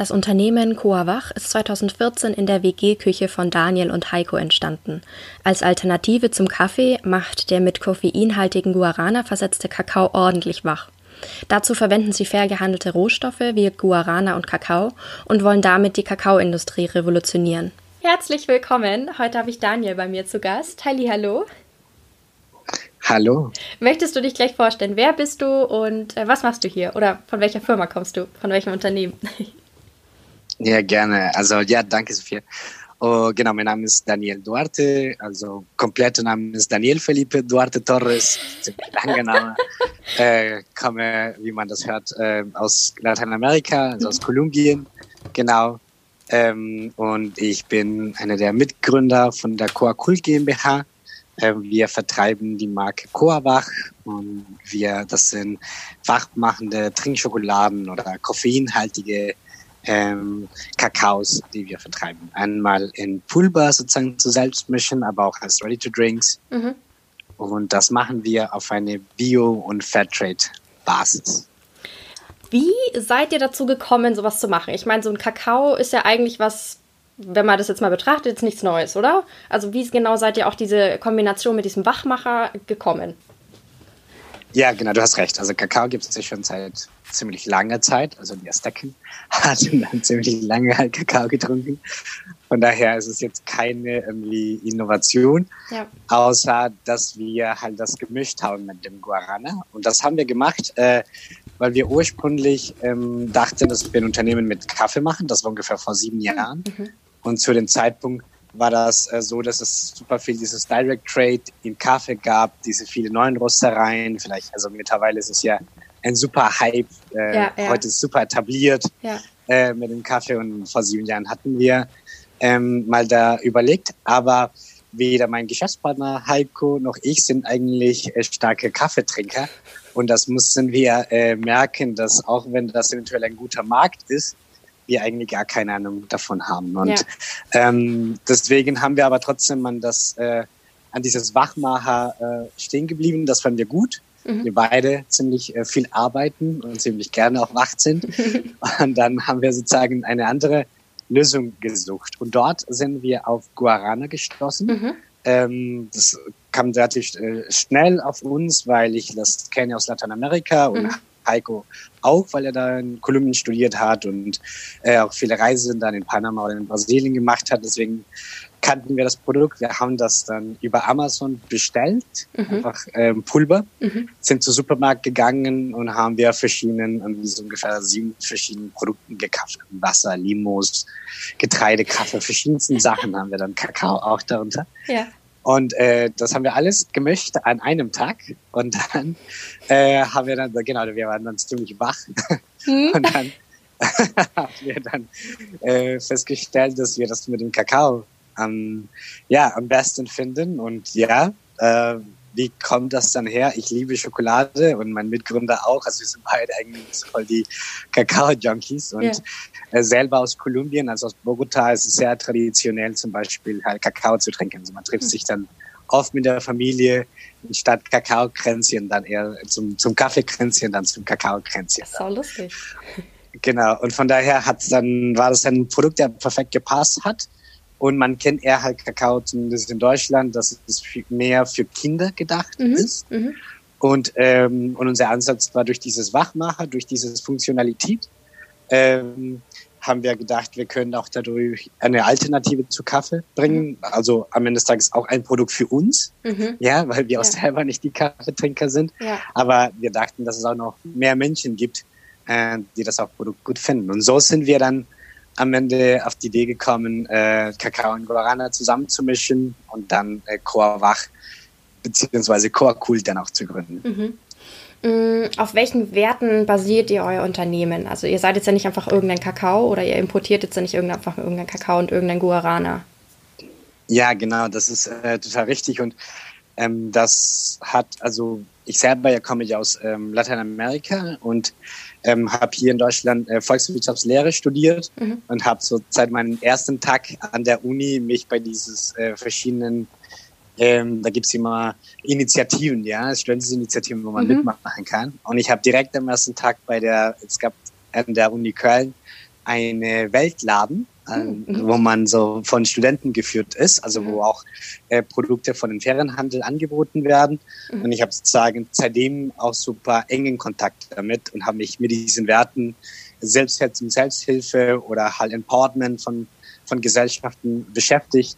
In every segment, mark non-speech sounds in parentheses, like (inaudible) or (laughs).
Das Unternehmen Coavach ist 2014 in der WG-Küche von Daniel und Heiko entstanden. Als Alternative zum Kaffee macht der mit koffeinhaltigen Guarana versetzte Kakao ordentlich wach. Dazu verwenden sie fair gehandelte Rohstoffe wie Guarana und Kakao und wollen damit die Kakaoindustrie revolutionieren. Herzlich willkommen. Heute habe ich Daniel bei mir zu Gast. Halli, hallo. Hallo. Möchtest du dich gleich vorstellen? Wer bist du und äh, was machst du hier? Oder von welcher Firma kommst du? Von welchem Unternehmen? (laughs) Ja, gerne. Also ja, danke Sophia. Oh, genau, mein Name ist Daniel Duarte, also kompletter Name ist Daniel Felipe Duarte Torres, ziemlich langer Name. (laughs) äh, komme, wie man das hört, äh, aus Lateinamerika, also aus Kolumbien, genau. Ähm, und ich bin einer der Mitgründer von der Coacul GmbH. Äh, wir vertreiben die Marke Coawach und wir, das sind wachmachende Trinkschokoladen oder koffeinhaltige ähm, Kakaos, die wir vertreiben. Einmal in Pulver sozusagen zu selbst mischen, aber auch als Ready-to-Drinks. Mhm. Und das machen wir auf eine Bio- und Fairtrade-Basis. Wie seid ihr dazu gekommen, sowas zu machen? Ich meine, so ein Kakao ist ja eigentlich was, wenn man das jetzt mal betrachtet, jetzt nichts Neues, oder? Also wie genau seid ihr auch diese Kombination mit diesem Wachmacher gekommen? Ja, genau, du hast recht. Also Kakao gibt es ja schon seit ziemlich langer Zeit. Also die Azteken (laughs) hatten dann ziemlich lange halt Kakao getrunken. Von daher ist es jetzt keine irgendwie Innovation, ja. außer dass wir halt das gemischt haben mit dem Guarana. Und das haben wir gemacht, äh, weil wir ursprünglich ähm, dachten, dass wir ein Unternehmen mit Kaffee machen. Das war ungefähr vor sieben Jahren. Mhm. Und zu dem Zeitpunkt war das äh, so, dass es super viel dieses Direct Trade im Kaffee gab, diese viele neuen Röstereien. Vielleicht, also mittlerweile ist es ja ein super Hype. Äh, ja, ja. Heute ist es super etabliert ja. äh, mit dem Kaffee und vor sieben Jahren hatten wir ähm, mal da überlegt. Aber weder mein Geschäftspartner Heiko noch ich sind eigentlich äh, starke Kaffeetrinker. Und das mussten wir äh, merken, dass auch wenn das eventuell ein guter Markt ist, wir eigentlich gar keine Ahnung davon haben. Und ja. ähm, deswegen haben wir aber trotzdem an das äh, an dieses Wachmacher äh, stehen geblieben. Das fanden wir gut. Mhm. Wir beide ziemlich äh, viel arbeiten und ziemlich gerne auch wach sind. (laughs) und dann haben wir sozusagen eine andere Lösung gesucht. Und dort sind wir auf Guarana gestoßen. Mhm. Ähm, das kam relativ äh, schnell auf uns, weil ich das kenne aus Lateinamerika und mhm. Heiko auch, weil er da in Kolumbien studiert hat und äh, auch viele Reisen dann in Panama oder in Brasilien gemacht hat. Deswegen kannten wir das Produkt. Wir haben das dann über Amazon bestellt, mhm. einfach ähm, Pulver, mhm. sind zum Supermarkt gegangen und haben wir verschiedenen, so ungefähr sieben verschiedenen Produkten gekauft. Wasser, Limos, Getreide, Kaffee, verschiedensten Sachen (laughs) haben wir dann, Kakao auch darunter. Ja. Und äh, das haben wir alles gemischt an einem Tag. Und dann äh, haben wir dann, genau, wir waren dann ziemlich wach. Mhm. Und dann (laughs) haben wir dann äh, festgestellt, dass wir das mit dem Kakao am, ja, am besten finden. Und ja, äh, wie kommt das dann her? Ich liebe Schokolade und mein Mitgründer auch. Also wir sind beide eigentlich voll die Kakao-Junkies und yeah. äh, selber aus Kolumbien, also aus Bogota, ist es sehr traditionell zum Beispiel halt Kakao zu trinken. Also man trifft mhm. sich dann oft mit der Familie statt Kakaokränzchen dann eher zum, zum Kaffeekränzchen, dann zum Kakaokränzchen. So lustig. Genau. Und von daher hat's dann, war das ein Produkt, der perfekt gepasst hat. Und man kennt eher halt Kakao, zumindest in Deutschland, dass es mehr für Kinder gedacht mhm. ist. Mhm. Und, ähm, und unser Ansatz war durch dieses Wachmacher, durch diese Funktionalität, ähm, haben wir gedacht, wir können auch dadurch eine Alternative zu Kaffee bringen. Mhm. Also am Ende des Tages auch ein Produkt für uns, mhm. ja, weil wir auch ja. selber nicht die Kaffeetrinker sind. Ja. Aber wir dachten, dass es auch noch mehr Menschen gibt, äh, die das auch Produkt gut finden. Und so sind wir dann am Ende auf die Idee gekommen, äh, Kakao und Guarana zusammenzumischen und dann äh, Coa Wach beziehungsweise Coa Cool dann auch zu gründen. Mhm. Mm, auf welchen Werten basiert ihr euer Unternehmen? Also ihr seid jetzt ja nicht einfach irgendein Kakao oder ihr importiert jetzt ja nicht einfach irgendein Kakao und irgendein Guarana. Ja, genau, das ist äh, total richtig und ähm, das hat, also ich selber ja komme ja aus ähm, Lateinamerika und ähm, habe hier in Deutschland äh, Volkswirtschaftslehre studiert mhm. und habe so seit meinem ersten Tag an der Uni mich bei dieses äh, verschiedenen ähm, da gibt's immer Initiativen, ja, Studenteninitiativen, wo man mhm. mitmachen kann. Und ich habe direkt am ersten Tag bei der, es gab an der Uni Köln eine Weltladen, mhm. wo man so von Studenten geführt ist, also wo mhm. auch äh, Produkte von dem Ferienhandel angeboten werden. Mhm. Und ich habe sozusagen seitdem auch super engen Kontakt damit und habe mich mit diesen Werten Selbstschätzung, Selbsthilfe oder halt Empowerment von, von Gesellschaften beschäftigt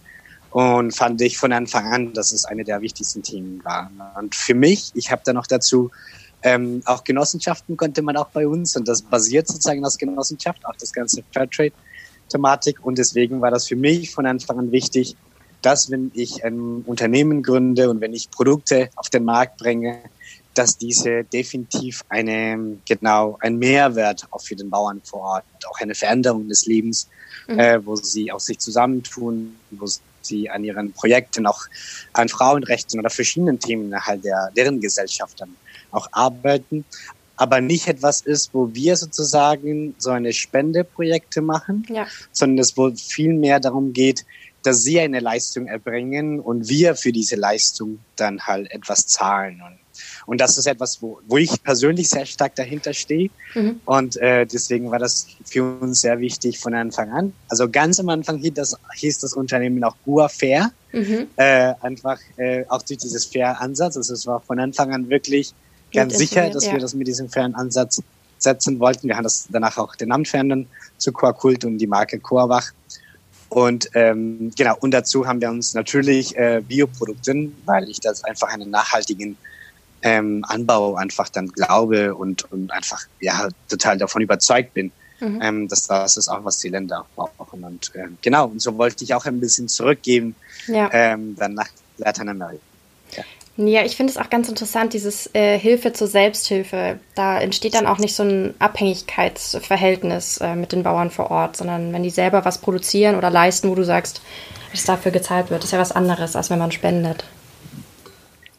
und fand ich von Anfang an, dass es eine der wichtigsten Themen war. Und für mich, ich habe da noch dazu ähm, auch Genossenschaften konnte man auch bei uns und das basiert sozusagen aus Genossenschaft, auch das ganze Fairtrade-Thematik und deswegen war das für mich von Anfang an wichtig, dass wenn ich ein Unternehmen gründe und wenn ich Produkte auf den Markt bringe, dass diese definitiv eine, genau, ein Mehrwert auch für den Bauern vor Ort, auch eine Veränderung des Lebens, mhm. äh, wo sie auch sich zusammentun, wo sie an ihren Projekten, auch an Frauenrechten oder verschiedenen Themen halt der, deren Gesellschaft dann auch arbeiten, aber nicht etwas ist, wo wir sozusagen so eine Spendeprojekte machen, ja. sondern es wo viel mehr darum geht, dass sie eine Leistung erbringen und wir für diese Leistung dann halt etwas zahlen. Und und das ist etwas, wo, wo ich persönlich sehr stark dahinter stehe. Mhm. Und äh, deswegen war das für uns sehr wichtig von Anfang an. Also ganz am Anfang hieß das, hieß das Unternehmen auch Gua Fair. Mhm. Äh, einfach äh, auch durch dieses Fair-Ansatz. Also es war von Anfang an wirklich ganz sicher, dass ja. wir das mit diesem fairen Ansatz setzen wollten. Wir haben das danach auch den Namen verändert zu Kult und die Marke Coawach. Und ähm, genau, und dazu haben wir uns natürlich äh, Bioprodukte, weil ich das einfach einen nachhaltigen ähm, Anbau einfach dann glaube und, und einfach ja total davon überzeugt bin, mhm. ähm, dass das ist auch, was die Länder auch brauchen. Und äh, genau, und so wollte ich auch ein bisschen zurückgeben, ja. ähm, dann nach Lateinamerika. Ja. Ich finde es auch ganz interessant, dieses äh, Hilfe zur Selbsthilfe. Da entsteht dann auch nicht so ein Abhängigkeitsverhältnis äh, mit den Bauern vor Ort, sondern wenn die selber was produzieren oder leisten, wo du sagst, dass dafür gezahlt wird, ist ja was anderes, als wenn man spendet.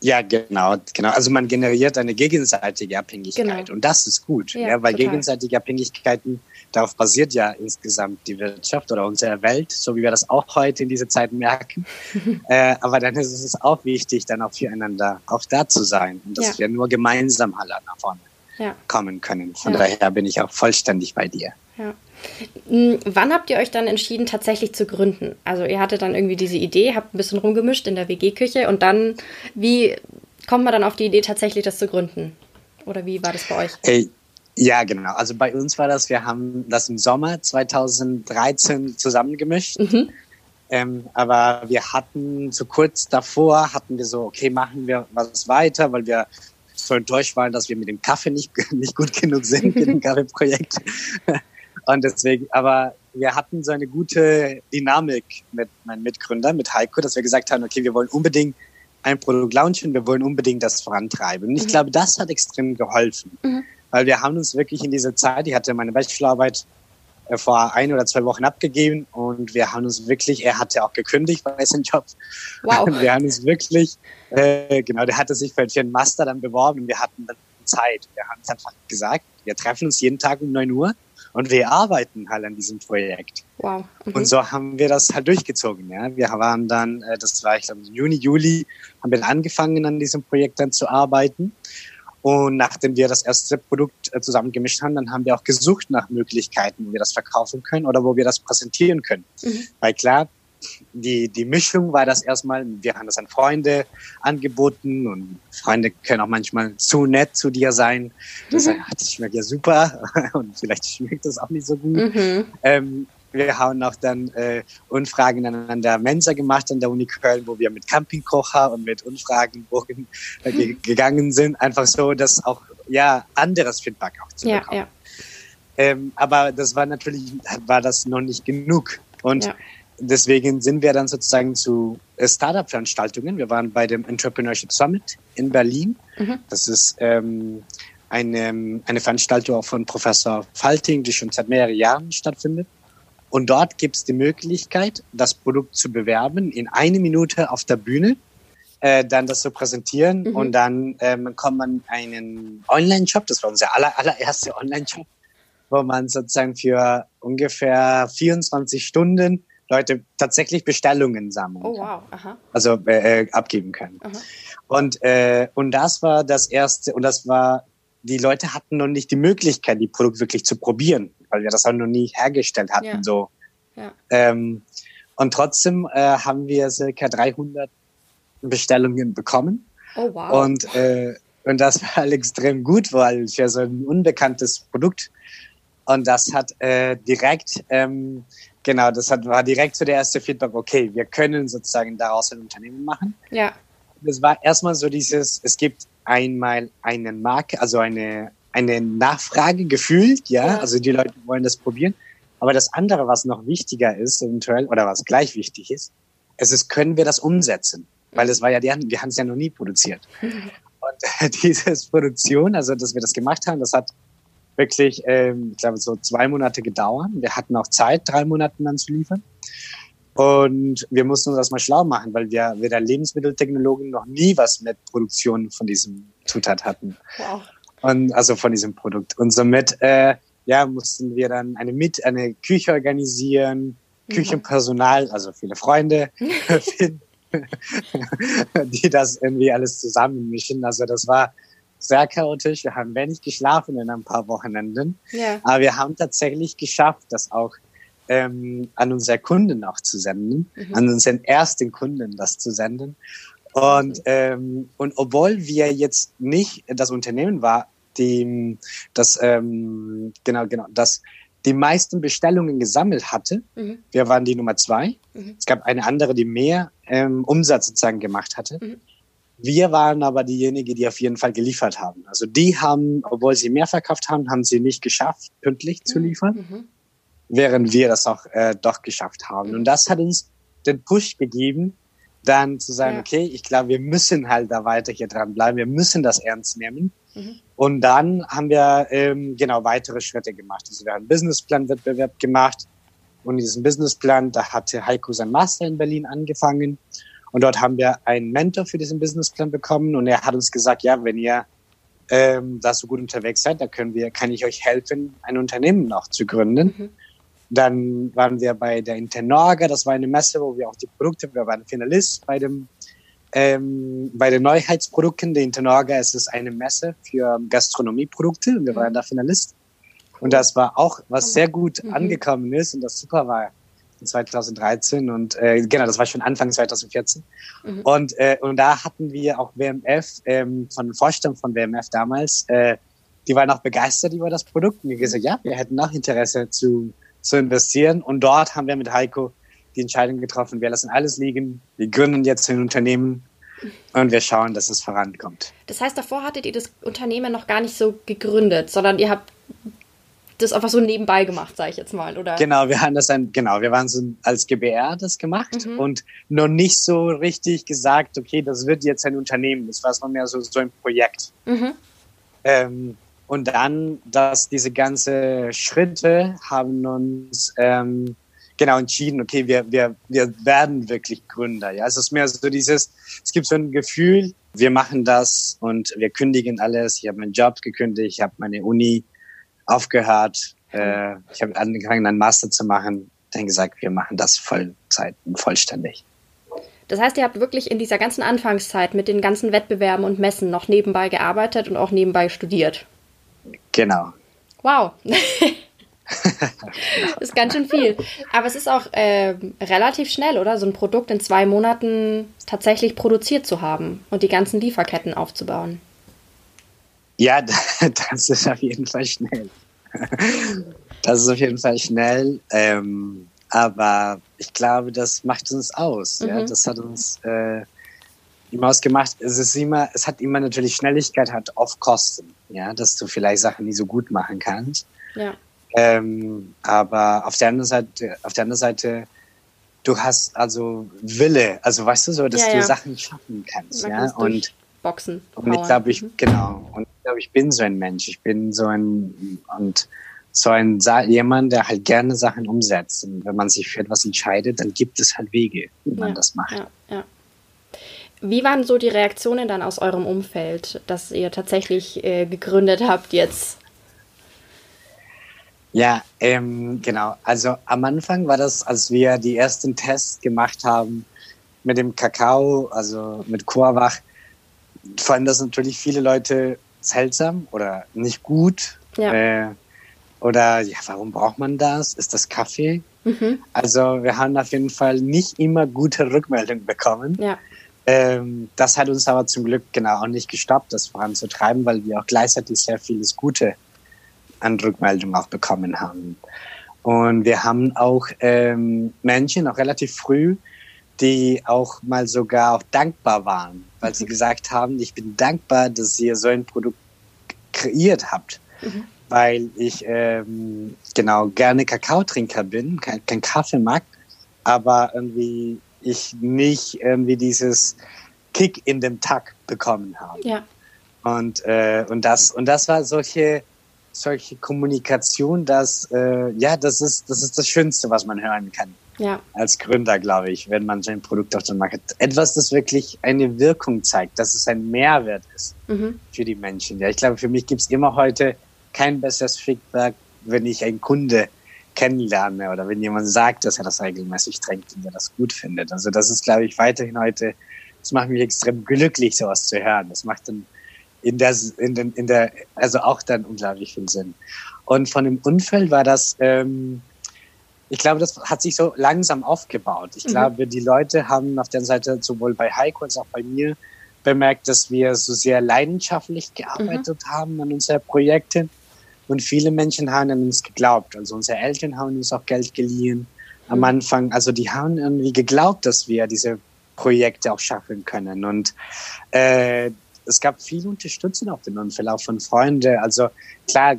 Ja, genau, genau. Also man generiert eine gegenseitige Abhängigkeit genau. und das ist gut, ja, ja weil total. gegenseitige Abhängigkeiten, darauf basiert ja insgesamt die Wirtschaft oder unsere Welt, so wie wir das auch heute in dieser Zeit merken. (laughs) äh, aber dann ist es auch wichtig, dann auch füreinander auch da zu sein und dass ja. wir nur gemeinsam alle nach vorne ja. kommen können. Von daher bin ich auch vollständig bei dir. Ja. Hm, wann habt ihr euch dann entschieden, tatsächlich zu gründen? Also ihr hattet dann irgendwie diese Idee, habt ein bisschen rumgemischt in der WG-Küche und dann, wie kommt man dann auf die Idee, tatsächlich das zu gründen? Oder wie war das bei euch? Hey. Ja, genau. Also bei uns war das, wir haben das im Sommer 2013 zusammengemischt. Mhm. Ähm, aber wir hatten so kurz davor, hatten wir so, okay, machen wir was weiter, weil wir so enttäuscht waren, dass wir mit dem Kaffee nicht, (laughs) nicht gut genug sind mit dem (laughs) Kaffeeprojekt. (laughs) Und deswegen, aber wir hatten so eine gute Dynamik mit meinen Mitgründern, mit Heiko, dass wir gesagt haben, okay, wir wollen unbedingt ein Produkt launchen, wir wollen unbedingt das vorantreiben. Und ich mhm. glaube, das hat extrem geholfen, mhm. Weil wir haben uns wirklich in dieser Zeit, ich hatte meine Bachelorarbeit äh, vor ein oder zwei Wochen abgegeben und wir haben uns wirklich, er hatte auch gekündigt bei seinem Job. Wow. Und wir haben uns wirklich, äh, genau, der hatte sich für einen Master dann beworben und wir hatten dann Zeit. Wir haben es einfach gesagt, wir treffen uns jeden Tag um neun Uhr und wir arbeiten halt an diesem Projekt. Wow. Mhm. Und so haben wir das halt durchgezogen. Ja. Wir waren dann, äh, das war ich glaube Juni, Juli, haben wir angefangen an diesem Projekt dann zu arbeiten. Und nachdem wir das erste Produkt äh, zusammengemischt haben, dann haben wir auch gesucht nach Möglichkeiten, wo wir das verkaufen können oder wo wir das präsentieren können. Mhm. Weil klar, die, die Mischung war das erstmal, wir haben das an Freunde angeboten und Freunde können auch manchmal zu nett zu dir sein. Das, mhm. das schmeckt ja super (laughs) und vielleicht schmeckt das auch nicht so gut. Mhm. Ähm, wir haben auch dann äh, Umfragen an der Mensa gemacht an der Uni Köln, wo wir mit Campingkocher und mit Umfragenbogen äh, mhm. gegangen sind. Einfach so, dass auch ja anderes Feedback auch zu bekommen. Ja, ja. Ähm, aber das war natürlich, war das noch nicht genug. Und ja deswegen sind wir dann sozusagen zu Startup-Veranstaltungen. Wir waren bei dem Entrepreneurship Summit in Berlin. Mhm. Das ist ähm, eine, eine Veranstaltung von Professor Falting, die schon seit mehreren Jahren stattfindet. Und dort gibt es die Möglichkeit, das Produkt zu bewerben in eine Minute auf der Bühne, äh, dann das zu präsentieren mhm. und dann ähm, bekommt man einen Online-Shop, das war unser aller, allererster Online-Shop, wo man sozusagen für ungefähr 24 Stunden Leute tatsächlich Bestellungen sammeln. Oh wow, aha. Also äh, äh, abgeben können. Aha. Und, äh, und das war das erste, und das war, die Leute hatten noch nicht die Möglichkeit, die Produkte wirklich zu probieren weil wir das auch noch nie hergestellt hatten. Ja. So. Ja. Ähm, und trotzdem äh, haben wir circa 300 Bestellungen bekommen. Oh, wow. Und, äh, und das war halt extrem gut, weil es ja so ein unbekanntes Produkt. Und das hat äh, direkt, ähm, genau, das hat, war direkt so der erste Feedback, okay, wir können sozusagen daraus ein Unternehmen machen. Ja. Das war erstmal so dieses, es gibt einmal einen Marke, also eine, eine Nachfrage gefühlt, ja? also die Leute wollen das probieren. Aber das andere, was noch wichtiger ist, eventuell, oder was gleich wichtig ist, es ist, können wir das umsetzen? Weil es war ja, wir haben es ja noch nie produziert. (laughs) Und (laughs) dieses Produktion, also dass wir das gemacht haben, das hat wirklich, ähm, ich glaube, so zwei Monate gedauert. Wir hatten auch Zeit, drei Monate dann zu liefern. Und wir mussten uns das mal schlau machen, weil wir weder Lebensmitteltechnologen noch nie was mit Produktion von diesem Zutat hatten. Wow. Und also von diesem Produkt. Und somit äh, ja, mussten wir dann eine mit eine Küche organisieren, Küchenpersonal, also viele Freunde finden, (laughs) (laughs) die das irgendwie alles zusammenmischen. Also das war sehr chaotisch. Wir haben wenig geschlafen in ein paar Wochenenden. Ja. Aber wir haben tatsächlich geschafft, das auch ähm, an unsere Kunden auch zu senden, mhm. an unseren ersten Kunden das zu senden. Und, ähm, und obwohl wir jetzt nicht das Unternehmen war, die, das, ähm, genau, genau, das die meisten Bestellungen gesammelt hatte. Mhm. Wir waren die Nummer zwei. Mhm. Es gab eine andere, die mehr ähm, Umsatz sozusagen gemacht hatte. Mhm. Wir waren aber diejenigen, die auf jeden Fall geliefert haben. Also die haben, obwohl sie mehr verkauft haben, haben sie nicht geschafft, pünktlich zu mhm. liefern, mhm. während wir das auch äh, doch geschafft haben. Mhm. Und das hat uns den Push gegeben, dann zu sagen, ja. okay, ich glaube, wir müssen halt da weiter hier dran bleiben, wir müssen das ernst nehmen. Mhm. Und dann haben wir ähm, genau weitere Schritte gemacht. Also wir haben einen Businessplan-Wettbewerb gemacht. Und in diesem Businessplan, da hatte Heiko sein Master in Berlin angefangen. Und dort haben wir einen Mentor für diesen Businessplan bekommen. Und er hat uns gesagt, ja, wenn ihr ähm, da so gut unterwegs seid, da können wir, kann ich euch helfen, ein Unternehmen noch zu gründen. Mhm. Dann waren wir bei der Internorga, das war eine Messe, wo wir auch die Produkte, wir waren Finalist bei dem ähm, bei den Neuheitsprodukten der Internorga ist es eine Messe für Gastronomieprodukte und wir waren da Finalist. Und das war auch, was sehr gut mhm. angekommen ist und das super war in 2013 und äh, genau, das war schon Anfang 2014. Mhm. Und, äh, und da hatten wir auch WMF, ähm, von Vorstand von WMF damals, äh, die waren auch begeistert über das Produkt und die gesagt, ja, wir hätten auch Interesse zu, zu investieren. Und dort haben wir mit Heiko die Entscheidung getroffen, wir lassen alles liegen, wir gründen jetzt ein Unternehmen und wir schauen, dass es vorankommt. Das heißt, davor hattet ihr das Unternehmen noch gar nicht so gegründet, sondern ihr habt das einfach so nebenbei gemacht, sage ich jetzt mal, oder? Genau, wir haben das ein, genau, wir waren so als GBR das gemacht mhm. und noch nicht so richtig gesagt, okay, das wird jetzt ein Unternehmen. Das war so mehr so, so ein Projekt. Mhm. Ähm, und dann, dass diese ganze Schritte haben uns ähm, genau entschieden, okay, wir, wir, wir werden wirklich Gründer. Ja, es ist mehr so dieses, es gibt so ein Gefühl, wir machen das und wir kündigen alles. Ich habe meinen Job gekündigt, ich habe meine Uni aufgehört, äh, ich habe angefangen, einen Master zu machen. Dann gesagt, wir machen das Vollzeit und vollständig. Das heißt, ihr habt wirklich in dieser ganzen Anfangszeit mit den ganzen Wettbewerben und Messen noch nebenbei gearbeitet und auch nebenbei studiert. Genau. Wow. (laughs) das (laughs) ist ganz schön viel. Aber es ist auch äh, relativ schnell, oder? So ein Produkt in zwei Monaten tatsächlich produziert zu haben und die ganzen Lieferketten aufzubauen. Ja, (laughs) das ist auf jeden Fall schnell. Das ist auf jeden Fall schnell. Ähm, aber ich glaube, das macht uns aus. Mhm. Ja? Das hat uns äh, immer ausgemacht. Es ist immer, es hat immer natürlich Schnelligkeit, hat oft Kosten. Ja, dass du vielleicht Sachen nie so gut machen kannst. Ja. Ähm, aber auf der anderen Seite, auf der anderen Seite du hast also Wille, also weißt du so, dass Ja, du ja. Sachen schaffen kannst, ja. Und, durchboxen. und ich glaube, ich, Mhm. genau, und ich glaube, ich bin so ein Mensch. Ich bin so ein, und so ein, jemand, der halt gerne Sachen umsetzt. Und wenn man sich für etwas entscheidet, dann gibt es halt Wege, wie man Ja, das macht. Ja, ja. Wie waren so die Reaktionen dann aus eurem Umfeld, dass ihr tatsächlich äh, gegründet habt jetzt? Ja, ähm, genau. Also am Anfang war das, als wir die ersten Tests gemacht haben mit dem Kakao, also mit Coavach, fanden das natürlich viele Leute seltsam oder nicht gut. Ja. Äh, oder ja, warum braucht man das? Ist das Kaffee? Mhm. Also wir haben auf jeden Fall nicht immer gute Rückmeldungen bekommen. Ja, Ähm, das hat uns aber zum Glück genau auch nicht gestoppt, das voranzutreiben, weil wir auch gleichzeitig sehr vieles Gute an Rückmeldungen auch bekommen haben. Und wir haben auch ähm, Menschen, auch relativ früh, die auch mal sogar auch dankbar waren, weil sie gesagt haben, ich bin dankbar, dass ihr so ein Produkt kreiert habt, Mhm. weil ich ähm, genau gerne Kakaotrinker bin, kein, kein Kaffee mag, aber irgendwie ich nicht irgendwie dieses Kick in dem Tag bekommen habe. ja, Und, äh, und das, und das war solche, solche Kommunikation, dass, äh, ja, das ist, das ist das Schönste, was man hören kann. ja, Als Gründer, glaube ich, wenn man sein Produkt auf den Markt hat. Etwas, das wirklich eine Wirkung zeigt, dass es ein Mehrwert ist mhm. für die Menschen. Ja, ich glaube, für mich gibt's immer heute kein besseres Feedback, wenn ich einen Kunde kennenlerne oder wenn jemand sagt, dass er das regelmäßig trinkt und er das gut findet. Also das ist, glaube ich, weiterhin heute, das macht mich extrem glücklich, sowas zu hören. Das macht dann in der, in, den, in der, also auch dann unglaublich viel Sinn. Und von dem Unfall war das, ähm, ich glaube, das hat sich so langsam aufgebaut. Ich Mhm. glaube, die Leute haben auf der Seite sowohl bei Heiko als auch bei mir bemerkt, dass wir so sehr leidenschaftlich gearbeitet haben an unseren Projekten. Und viele Menschen haben an uns geglaubt. Also unsere Eltern haben uns auch Geld geliehen am Mhm. Anfang. Also die haben irgendwie geglaubt, dass wir diese Projekte auch schaffen können. Und äh, es gab viel Unterstützung auf den Unfall, auch von Freunden. Also klar,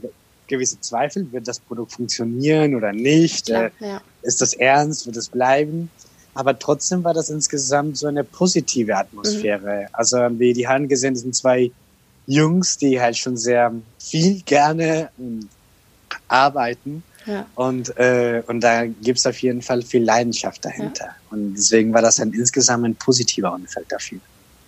gewisse Zweifel, wird das Produkt funktionieren oder nicht? klar, Äh, ja, ist das ernst, wird es bleiben? Aber trotzdem war das insgesamt so eine positive Atmosphäre. Also wie die haben gesehen, das sind zwei Jungs, die halt schon sehr viel gerne ähm, arbeiten. ja. Und, äh, und da gibt's auf jeden Fall viel Leidenschaft dahinter. Und deswegen war das ein insgesamt ein positiver Unfall dafür.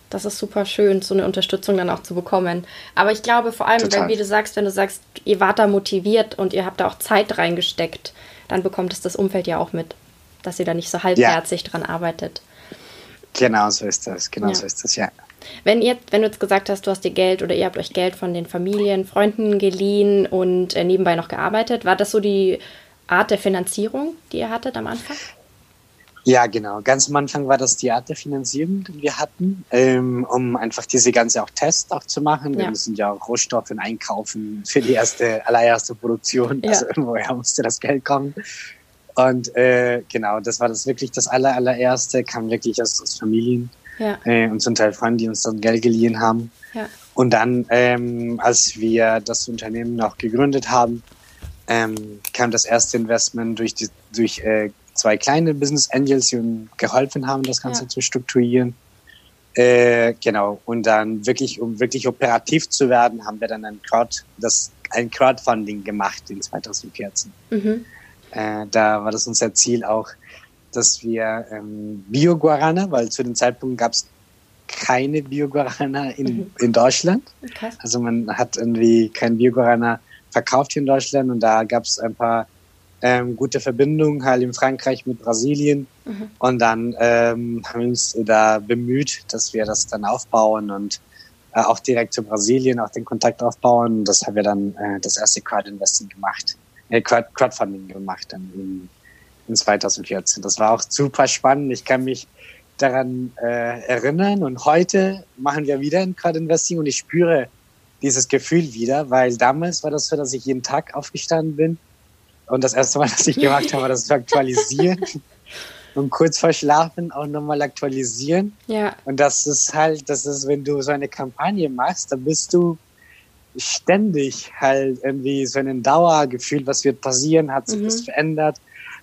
Das ist super schön, so eine Unterstützung dann auch zu bekommen. Aber ich glaube vor allem, Total. wenn, wie du sagst, wenn du sagst, ihr wart da motiviert und ihr habt da auch Zeit reingesteckt, dann bekommt es das Umfeld ja auch mit, dass ihr da nicht so halbherzig dran arbeitet. Genau so ist das, genau Ja. so ist das, ja. Wenn ihr, wenn du jetzt gesagt hast, du hast dir Geld oder ihr habt euch Geld von den Familien, Freunden geliehen und äh, nebenbei noch gearbeitet, war das so die Art der Finanzierung, die ihr hattet am Anfang? Ja, genau. Ganz am Anfang war das die Art der Finanzierung, die wir hatten, ähm, um einfach diese ganze auch Tests auch zu machen. Ja. Wir müssen ja auch Rohstoffe einkaufen für die erste, allererste Produktion. Ja. Also irgendwoher musste das Geld kommen. Und äh, genau, das war das wirklich das aller, allererste, kam wirklich aus, aus Familien Ja, äh, und zum Teil Freunde, die uns dann Geld geliehen haben. ja, Und dann, ähm, als wir das Unternehmen noch gegründet haben, ähm, kam das erste Investment durch, die, durch äh, zwei kleine Business Angels, die uns geholfen haben, das Ganze Ja. zu strukturieren. Äh, genau. Und dann wirklich, um wirklich operativ zu werden, haben wir dann ein, Crowd, das, ein Crowdfunding gemacht in 2014. mhm. Äh, da war das unser Ziel auch, dass wir ähm, Bio-Guarana, weil zu dem Zeitpunkt gab es keine Bio-Guarana in, Mhm. in Deutschland. krass. Also man hat irgendwie kein Bio-Guarana verkauft hier in Deutschland und da gab es ein paar ähm, gute Verbindungen halt in Frankreich mit Brasilien Mhm. und dann ähm, haben wir uns da bemüht, dass wir das dann aufbauen und äh, auch direkt zu Brasilien auch den Kontakt aufbauen. Und das haben wir dann äh, das erste Crowd-Investing gemacht, äh, Crowd Crowdfunding gemacht dann in, in 2014. Das war auch super spannend. Ich kann mich daran äh, erinnern und heute machen wir wieder ein Crowd-Investing und ich spüre dieses Gefühl wieder, weil damals war das so, dass ich jeden Tag aufgestanden bin und das erste Mal, (laughs) was ich gemacht habe, war das zu aktualisieren (laughs) und kurz vor Schlafen auch nochmal aktualisieren. Ja, Und das ist halt, das ist, wenn du so eine Kampagne machst, dann bist du ständig halt irgendwie so ein Dauergefühl, was wird passieren, hat sich Mhm. das verändert,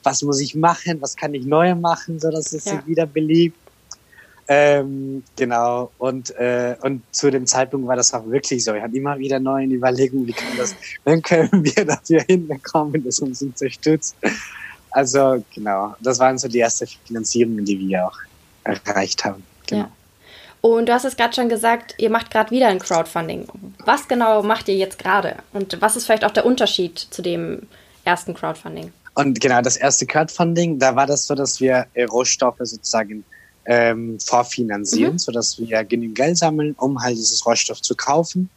was muss ich machen, was kann ich neu machen, so dass es ja. sich wieder beliebt. Ähm, genau, und, äh, und zu dem Zeitpunkt war das auch wirklich so. Ich hatte immer wieder neue Überlegungen, wie können, das, wenn können wir dafür hinbekommen, dass uns unterstützt. Also genau, das waren so die ersten Finanzierungen, die wir auch erreicht haben. Genau. Ja. Und du hast es gerade schon gesagt, ihr macht gerade wieder ein Crowdfunding. Was genau macht ihr jetzt gerade? Und was ist vielleicht auch der Unterschied zu dem ersten Crowdfunding? Und genau, das erste Crowdfunding, da war das so, dass wir Rohstoffe sozusagen ähm, vorfinanzieren, mhm. sodass wir genügend Geld sammeln, um halt dieses Rohstoff zu kaufen.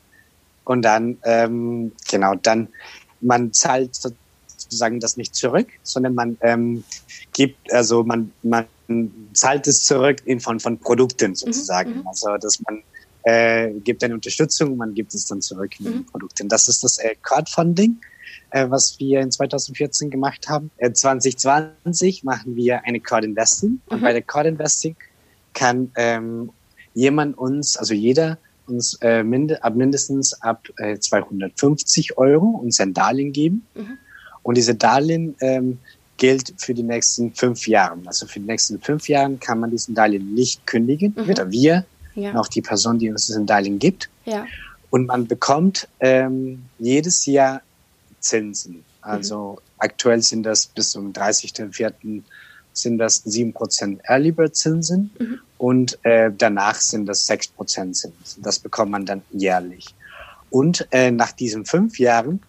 Und dann, ähm, genau, dann, man zahlt sozusagen das nicht zurück, sondern man ähm, gibt, also man, man zahlt es zurück in von, von Produkten sozusagen. Mhm. Also, dass man äh, gibt eine Unterstützung, man gibt es dann zurück in mhm. Produkten. Das ist das äh, Crowdfunding äh, was wir in 2014 gemacht haben. Äh, 2020 machen wir eine Crowd Investing. Mhm. Und bei der Crowd Investing kann ähm, jemand uns, also jeder uns äh, mind ab mindestens ab äh, 250 Euro uns ein Darlehen geben. Mhm. Und diese Darlehen ähm, gilt für die nächsten fünf Jahre. Also für die nächsten fünf Jahre kann man diesen Darlehen nicht kündigen, mhm. weder wir ja. noch die Person, die uns diesen Darlehen gibt. Ja. Und man bekommt ähm, jedes Jahr Zinsen. Also mhm. aktuell sind das bis zum 30.04. sind das 7% Early Bird Zinsen mhm. und äh, danach sind das 6% Zinsen. Das bekommt man dann jährlich. Und äh, nach diesen fünf Jahren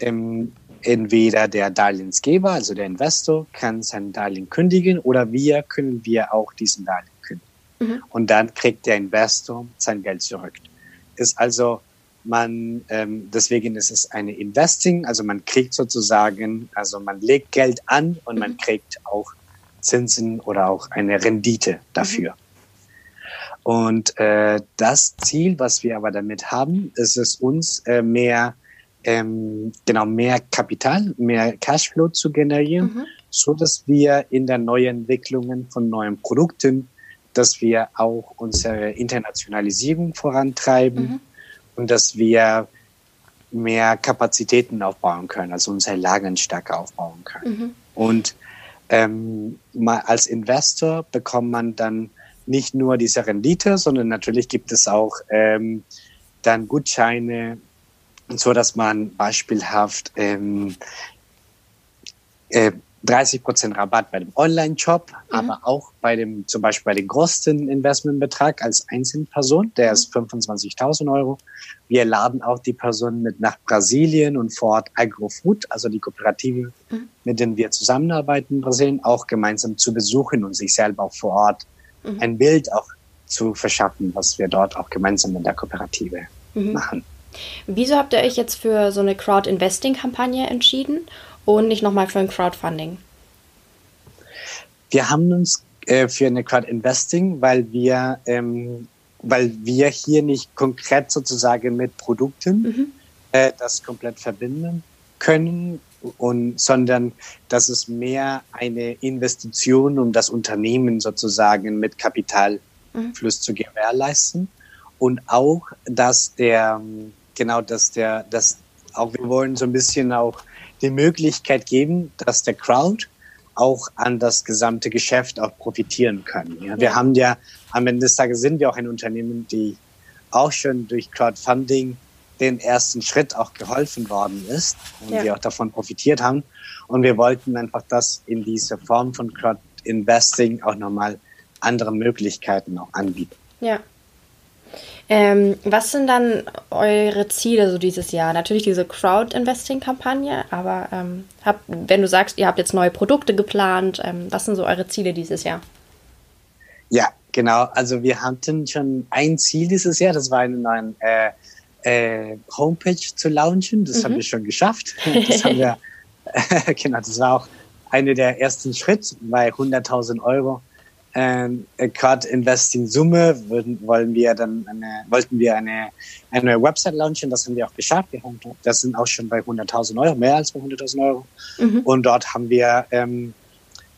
ähm, entweder der Darlehensgeber, also der Investor, kann sein Darlehen kündigen oder wir können wir auch diesen Darlehen kündigen. Mhm. Und dann kriegt der Investor sein Geld zurück. Ist also man, ähm, deswegen ist es eine Investing, also man kriegt sozusagen, also man legt Geld an und man mhm. kriegt auch Zinsen oder auch eine Rendite dafür. Mhm. Und äh, das Ziel, was wir aber damit haben, ist es uns äh, mehr, ähm, genau mehr Kapital, mehr Cashflow zu generieren, mhm. so dass wir in der Neuentwicklungen von neuen Produkten, dass wir auch unsere Internationalisierung vorantreiben. Mhm und dass wir mehr Kapazitäten aufbauen können, also unsere Lagen stärker aufbauen können. Mhm. Und ähm, mal als Investor bekommt man dann nicht nur diese Rendite, sondern natürlich gibt es auch ähm, dann Gutscheine, so dass man beispielhaft ähm, äh, 30 Prozent Rabatt bei dem Online-Shop, mhm. aber auch bei dem, zum Beispiel bei dem größten Investmentbetrag als Einzelperson, der ist 25.000 Euro. Wir laden auch die Person mit nach Brasilien und vor Ort Agrofood, also die Kooperative, mhm. mit denen wir zusammenarbeiten in Brasilien, auch gemeinsam zu besuchen und sich selber auch vor Ort mhm. ein Bild auch zu verschaffen, was wir dort auch gemeinsam mit der Kooperative mhm. machen. Wieso habt ihr euch jetzt für so eine Crowd-Investing-Kampagne entschieden und nicht nochmal für ein Crowdfunding? Wir haben uns äh, für eine Crowd-Investing, weil wir, ähm, weil wir hier nicht konkret sozusagen mit Produkten mhm. äh, das komplett verbinden können, und, sondern das ist mehr eine Investition, um das Unternehmen sozusagen mit Kapitalfluss mhm. zu gewährleisten. Und auch, dass der, genau, dass der, dass auch wir wollen so ein bisschen auch die Möglichkeit geben, dass der Crowd auch an das gesamte Geschäft auch profitieren kann. Ja, wir haben ja am Ende des Tages sind wir auch ein Unternehmen, die auch schon durch Crowdfunding den ersten Schritt auch geholfen worden ist und ja. wir auch davon profitiert haben. Und wir wollten einfach das in dieser Form von Crowd Investing auch nochmal andere Möglichkeiten auch anbieten. Ja, ähm, was sind dann eure Ziele so dieses Jahr? Natürlich diese Crowd-Investing-Kampagne, aber ähm, hab, wenn du sagst, ihr habt jetzt neue Produkte geplant, ähm, was sind so eure Ziele dieses Jahr? Ja, genau. Also wir hatten schon ein Ziel dieses Jahr, das war eine neue äh, äh, Homepage zu launchen. Das mhm. haben wir schon geschafft. (laughs) Das haben wir, (laughs) genau, das war auch eine der ersten Schritte bei 100.000 Euro ähm, gerade Investing Summe würden, wollen wir dann eine, wollten wir eine, eine Website launchen, das haben wir auch geschafft. Wir haben, das sind auch schon bei 100.000 Euro, mehr als bei 100.000 Euro. Mhm. Und dort haben wir ähm,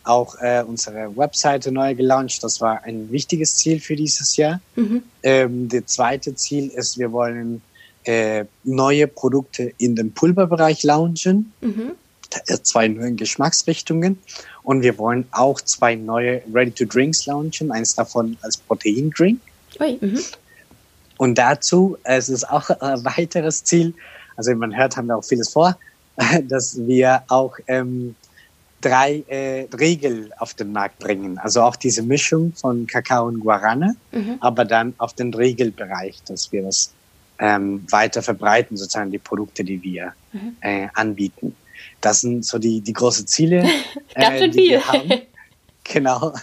auch äh, unsere Webseite neu gelauncht. Das war ein wichtiges Ziel für dieses Jahr. Mhm. Ähm, das zweite Ziel ist, wir wollen äh, neue Produkte in dem Pulverbereich launchen. Mhm. Zwei neue Geschmacksrichtungen und wir wollen auch zwei neue Ready-to-Drinks launchen, eins davon als Protein-Drink. Mhm. Und dazu, es ist auch ein weiteres Ziel, also wie man hört, haben wir auch vieles vor, (laughs) dass wir auch ähm, drei äh, Riegel auf den Markt bringen. Also auch diese Mischung von Kakao und Guarana, mhm. aber dann auf den Riegelbereich, dass wir das ähm, weiter verbreiten, sozusagen die Produkte, die wir mhm. äh, anbieten. Das sind so die, die großen Ziele, (laughs) äh, die wir haben. (laughs) Genau.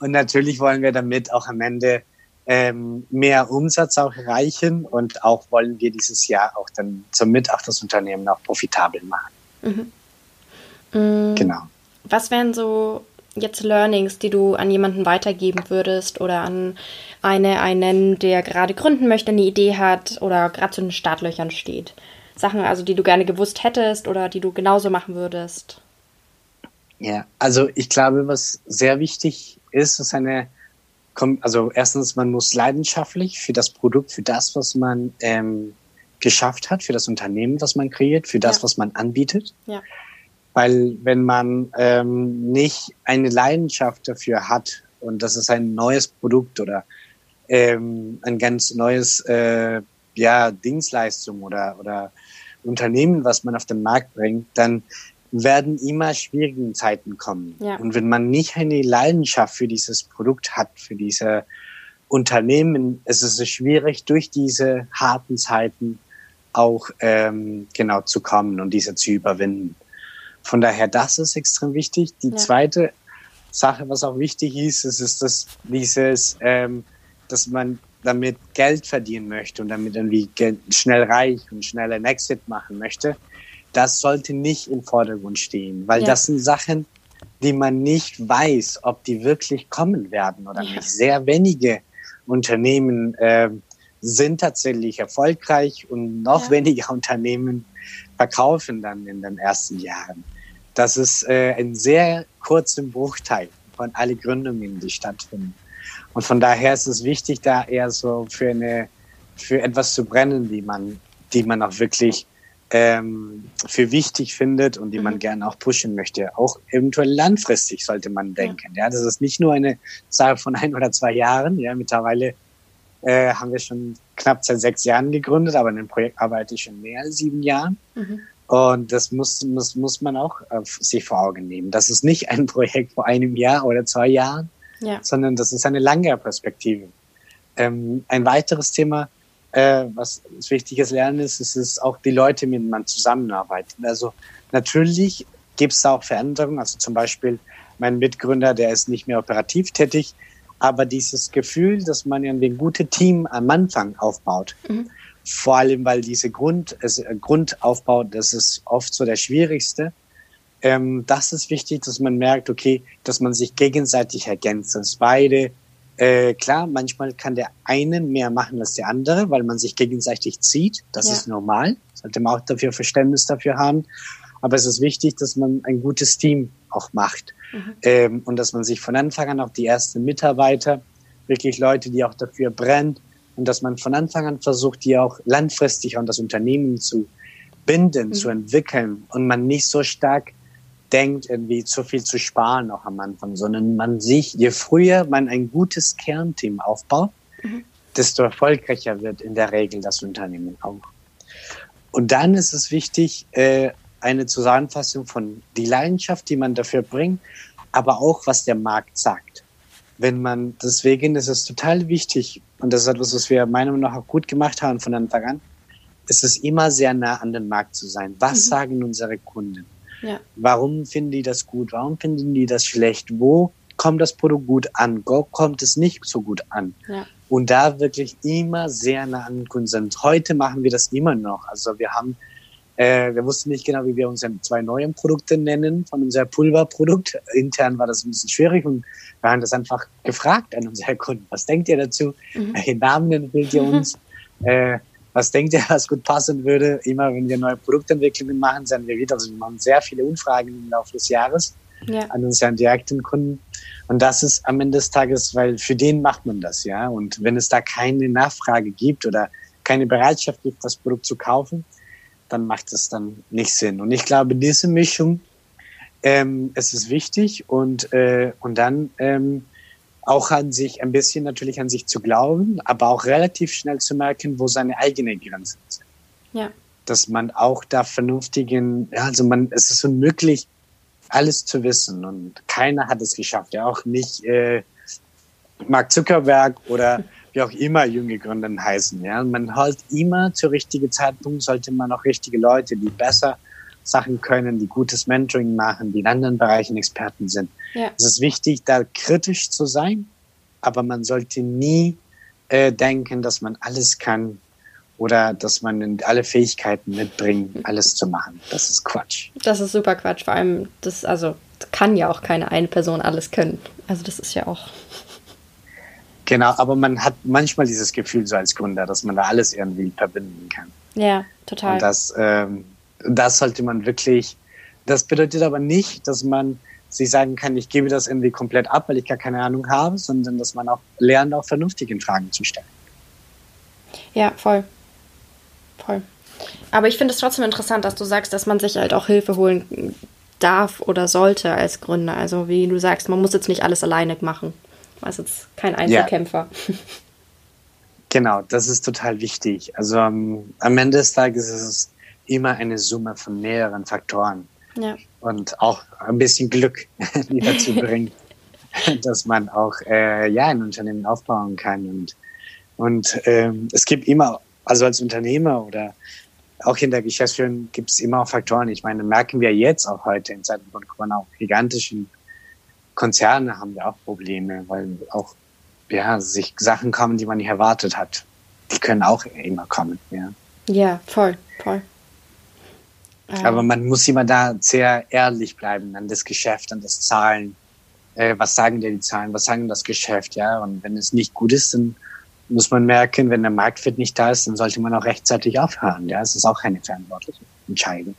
Und natürlich wollen wir damit auch am Ende ähm, mehr Umsatz auch erreichen und auch wollen wir dieses Jahr auch dann somit auch das Unternehmen auch profitabel machen. Mhm. Mhm. Genau. Was wären so jetzt Learnings, die du an jemanden weitergeben würdest oder an eine, einen, der gerade gründen möchte, eine Idee hat oder gerade zu den Startlöchern steht? Sachen, also die du gerne gewusst hättest oder die du genauso machen würdest? Ja, also ich glaube, was sehr wichtig ist, ist eine, also erstens, man muss leidenschaftlich für das Produkt, für das, was man ähm, geschafft hat, für das Unternehmen, was man kreiert, für das, ja. was man anbietet. Ja. Weil wenn man ähm, nicht eine Leidenschaft dafür hat und das ist ein neues Produkt oder ähm, ein ganz neues äh, ja, Dienstleistung oder, oder Unternehmen, was man auf den Markt bringt, dann werden immer schwierige Zeiten kommen. Ja. Und wenn man nicht eine Leidenschaft für dieses Produkt hat, für diese Unternehmen, ist es schwierig, durch diese harten Zeiten auch ähm, genau zu kommen und diese zu überwinden. Von daher, das ist extrem wichtig. Die ja. zweite Sache, was auch wichtig ist, ist, ist das, dieses, ähm, dass man damit Geld verdienen möchte und damit irgendwie schnell reich und schnell ein Exit machen möchte, das sollte nicht im Vordergrund stehen, weil ja. das sind Sachen, die man nicht weiß, ob die wirklich kommen werden oder ja. nicht. Sehr wenige Unternehmen äh, sind tatsächlich erfolgreich und noch ja. weniger (laughs) Unternehmen verkaufen dann in den ersten Jahren. Das ist äh, ein sehr kurzer Bruchteil von alle Gründungen, die stattfinden. Und von daher ist es wichtig, da eher so für eine, für etwas zu brennen, die man, die man auch wirklich ähm, für wichtig findet und die man mhm. gerne auch pushen möchte. Auch eventuell langfristig sollte man denken. Ja, ja das ist nicht nur eine Sache von ein oder zwei Jahren. Ja, mittlerweile äh, haben wir schon knapp seit sechs Jahren gegründet, aber in dem Projekt arbeite ich schon mehr als sieben Jahren. Mhm. Und das muss, muss, muss man auch äh, sich vor Augen nehmen. Das ist nicht ein (laughs) Projekt vor einem Jahr oder zwei Jahren, ja. sondern das ist eine lange Perspektive. Ähm, ein weiteres Thema, äh, was wichtiges Lernen ist, ist, ist auch die Leute, mit denen man zusammenarbeitet. Also natürlich gibt es da auch Veränderungen. Also zum Beispiel mein Mitgründer, der ist nicht mehr operativ tätig, aber dieses Gefühl, dass man irgendwie ein gutes Team am Anfang aufbaut, mhm. vor allem weil diese Grund, also Grundaufbau, das ist oft so der schwierigste ähm, das ist wichtig, dass man merkt, okay, dass man sich gegenseitig ergänzt, dass beide äh, klar, manchmal kann der eine mehr machen als der andere, weil man sich gegenseitig zieht. Das ja. ist normal. Sollte man auch dafür Verständnis dafür haben. Aber es ist wichtig, dass man ein gutes Team auch macht. Mhm. Ähm, und dass man sich von Anfang an auch die ersten Mitarbeiter, wirklich Leute, die auch dafür brennen, und dass man von Anfang an versucht, die auch langfristig an das Unternehmen zu binden, mhm. zu entwickeln und man nicht so stark denkt, irgendwie zu viel zu sparen noch am Anfang, sondern man sich, je früher man ein gutes Kernteam aufbaut, mhm. desto erfolgreicher wird in der Regel das Unternehmen auch. Und dann ist es wichtig, äh, eine Zusammenfassung von die Leidenschaft, die man dafür bringt, aber auch was der Markt sagt. Wenn man, deswegen ist es total wichtig, und das ist etwas, was wir meiner Meinung nach auch gut gemacht haben von Anfang an, ist es immer sehr nah an den Markt zu sein. Was mhm. sagen unsere Kunden? Ja. Warum finden die das gut? Warum finden die das schlecht? Wo kommt das Produkt gut an? Wo kommt es nicht so gut an? Ja. Und da wirklich immer sehr nah an den Kunden sind. Heute machen wir das immer noch. Also wir haben, äh, wir wussten nicht genau, wie wir unsere zwei neuen Produkte nennen von unser Pulverprodukt. (laughs) Intern war das ein bisschen schwierig und wir haben das einfach gefragt an unsere Kunden. Was denkt ihr dazu? Mhm. Welche Namen empfiehlt ihr uns? (laughs) äh, was denkt ihr, was gut passen würde? Immer wenn wir neue Produktentwicklungen machen, sind wir wieder, also wir machen sehr viele Umfragen im Laufe des Jahres ja. an unseren direkten Kunden. Und das ist am Ende des Tages, weil für den macht man das, ja. Und wenn es da keine Nachfrage gibt oder keine Bereitschaft gibt, das Produkt zu kaufen, dann macht es dann nicht Sinn. Und ich glaube, diese Mischung, ähm, es ist wichtig und, äh, und dann ähm, auch an sich, ein bisschen natürlich an sich zu glauben, aber auch relativ schnell zu merken, wo seine eigenen Grenzen sind. Ja. Dass man auch da vernünftigen, ja, also man, es ist unmöglich, alles zu wissen und keiner hat es geschafft, ja, auch nicht äh, Mark Zuckerberg oder (laughs) wie auch immer junge Gründer heißen, ja. Man halt immer zur richtigen Zeitpunkt sollte man auch richtige Leute, die besser Sachen können, die gutes Mentoring machen, die in anderen Bereichen Experten sind. Ja. Es ist wichtig, da kritisch zu sein, aber man sollte nie äh, denken, dass man alles kann oder dass man alle Fähigkeiten mitbringt, alles zu machen. Das ist Quatsch. Das ist super Quatsch. Vor allem, das, also, kann ja auch keine eine Person alles können. Also, das ist ja auch. (laughs) Genau, aber man hat manchmal dieses Gefühl so als Gründer, dass man da alles irgendwie verbinden kann. Ja, total. Und das, ähm, das sollte man wirklich, das bedeutet aber nicht, dass man sich sagen kann, ich gebe das irgendwie komplett ab, weil ich gar keine Ahnung habe, sondern dass man auch lernt, auch vernünftige Fragen zu stellen. Ja, voll. Voll. Aber ich finde es trotzdem interessant, dass du sagst, dass man sich halt auch Hilfe holen darf oder sollte als Gründer. Also wie du sagst, man muss jetzt nicht alles alleine machen. Man ist jetzt kein Einzelkämpfer. Ja. Genau, das ist total wichtig. Also um, ähm, am Ende des Tages ist es immer eine Summe von mehreren Faktoren. Ja. Und auch ein bisschen Glück, (laughs) die dazu (laughs) bringt, dass man auch äh, ja ein Unternehmen aufbauen kann. Und, und ähm, es gibt immer, also als Unternehmer oder auch in der Geschäftsführung gibt es immer auch Faktoren. Ich meine, merken wir jetzt auch heute in Zeiten von Corona auch gigantischen Konzerne haben wir auch Probleme, weil auch ja, sich Sachen kommen, die man nicht erwartet hat. Die können auch immer kommen. Ja, ja voll, voll. Aber man muss immer da sehr ehrlich bleiben an das Geschäft, an das Zahlen. Äh, was sagen dir die Zahlen? Was sagen das Geschäft? Ja, und wenn es nicht gut ist, dann muss man merken, wenn der Marktwert nicht da ist, dann sollte man auch rechtzeitig aufhören. Ja, es ist auch eine verantwortliche Entscheidung.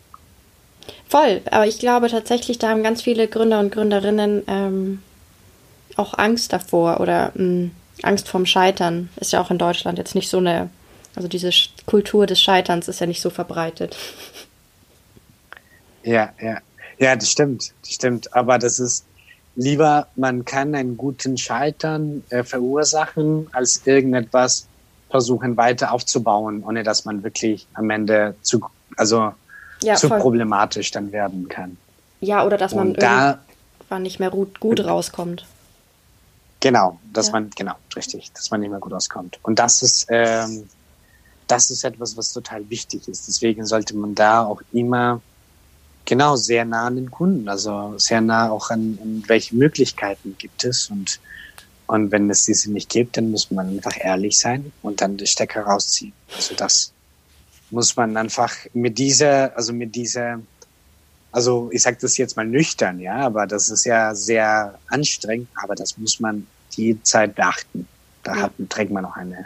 Voll, aber ich glaube tatsächlich, da haben ganz viele Gründer und Gründerinnen ähm, auch Angst davor oder mh, hm, Angst vorm Scheitern. Ist ja auch in Deutschland jetzt nicht so eine, also diese Kultur des Scheiterns ist ja nicht so verbreitet. Ja, ja. Ja, das stimmt, das stimmt. Aber das ist lieber, man kann einen guten Scheitern äh, verursachen, als irgendetwas versuchen weiter aufzubauen, ohne dass man wirklich am Ende zu, also ja, zu voll. problematisch dann werden kann. Ja, oder dass man Und da, irgendwann nicht mehr gut, gut rauskommt. Genau, dass ja. man, genau, richtig, dass man nicht mehr gut rauskommt. Und das ist, ähm, das ist etwas, was total wichtig ist. Deswegen sollte man da auch immer Genau, sehr nah an den Kunden, also sehr nah auch an, an welche Möglichkeiten gibt es und und wenn es diese nicht gibt, dann muss man einfach ehrlich sein und dann die Stecker rausziehen. Also das muss man einfach mit dieser, also mit dieser, also ich sage das jetzt mal nüchtern, ja, aber das ist ja sehr anstrengend, aber das muss man die Zeit beachten. Da hat, trägt man auch eine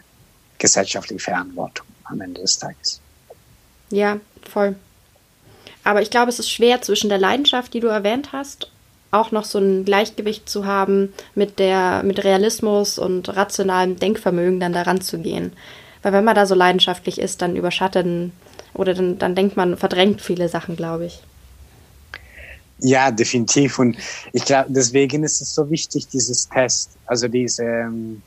gesellschaftliche Verantwortung am Ende des Tages. Ja, voll. Aber ich glaube, es ist schwer zwischen der Leidenschaft, die du erwähnt hast, auch noch so ein Gleichgewicht zu haben mit der, mit Realismus und rationalem Denkvermögen dann daran zu gehen. Weil wenn man da so leidenschaftlich ist, dann überschatten oder dann, dann denkt man, verdrängt viele Sachen, glaube ich. Ja, definitiv. Und ich glaube, deswegen ist es so wichtig, dieses Test, also diese, ähm,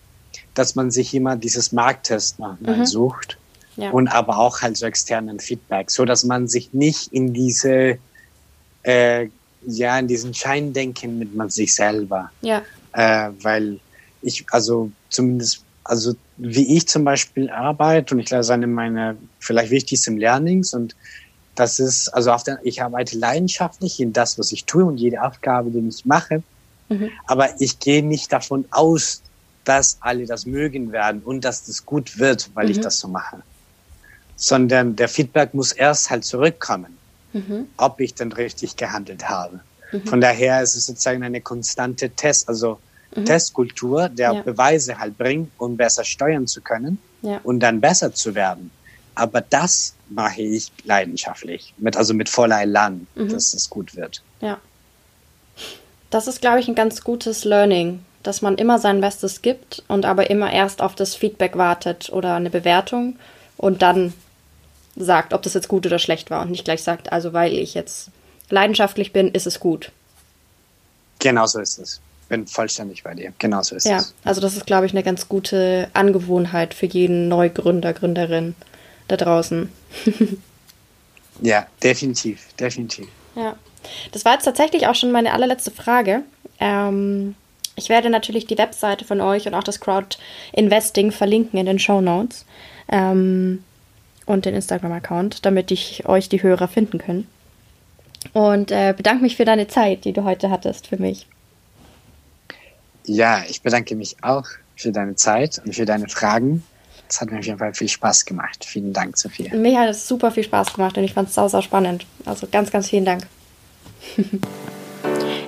dass man sich immer dieses Markttest nochmal mhm. sucht ja. und aber auch halt so externen Feedback, so dass man sich nicht in diese, äh, ja, in diesen Scheindenken mit man sich selber. Ja. Äh, weil ich, also zumindest, also wie ich zum Beispiel arbeite und ich glaube, eine meiner vielleicht wichtigsten Learnings und das ist, also auf der, ich arbeite leidenschaftlich in das, was ich tue und jede Aufgabe, die ich mache. Mhm. Aber ich gehe nicht davon aus, dass alle das mögen werden und dass das gut wird, weil mhm. ich das so mache sondern der Feedback muss erst halt zurückkommen, mhm. ob ich denn richtig gehandelt habe. Mhm. Von daher ist es sozusagen eine konstante Test, also mhm. Testkultur, der ja. Beweise halt bringt, um besser steuern zu können ja. und dann besser zu werden. Aber das mache ich leidenschaftlich, mit, also mit voller Elan, mhm. dass es gut wird. Ja. Das ist, glaube ich, ein ganz gutes Learning, dass man immer sein Bestes gibt und aber immer erst auf das Feedback wartet oder eine Bewertung und dann sagt, ob das jetzt gut oder schlecht war und nicht gleich sagt, also weil ich jetzt leidenschaftlich bin, ist es gut. Genau so ist es. Bin vollständig bei dir. Genau so ist ja, es. Ja, also das ist, glaube ich, eine ganz gute Angewohnheit für jeden Neugründer, Gründerin da draußen. (laughs) ja, definitiv, definitiv. Ja, das war jetzt tatsächlich auch schon meine allerletzte Frage. Ähm, ich werde natürlich die Webseite von euch und auch das Crowd Investing verlinken in den Show Notes ähm, und den Instagram-Account, damit ich euch die Hörer finden können. Und äh, bedanke mich für deine Zeit, die du heute hattest für mich. Ja, ich bedanke mich auch für deine Zeit und für deine Fragen. Es hat mir auf jeden Fall viel Spaß gemacht. Vielen Dank, Sophia. Mir hat es super viel Spaß gemacht und ich fand es sau, sau spannend. Also ganz, ganz vielen Dank. (laughs)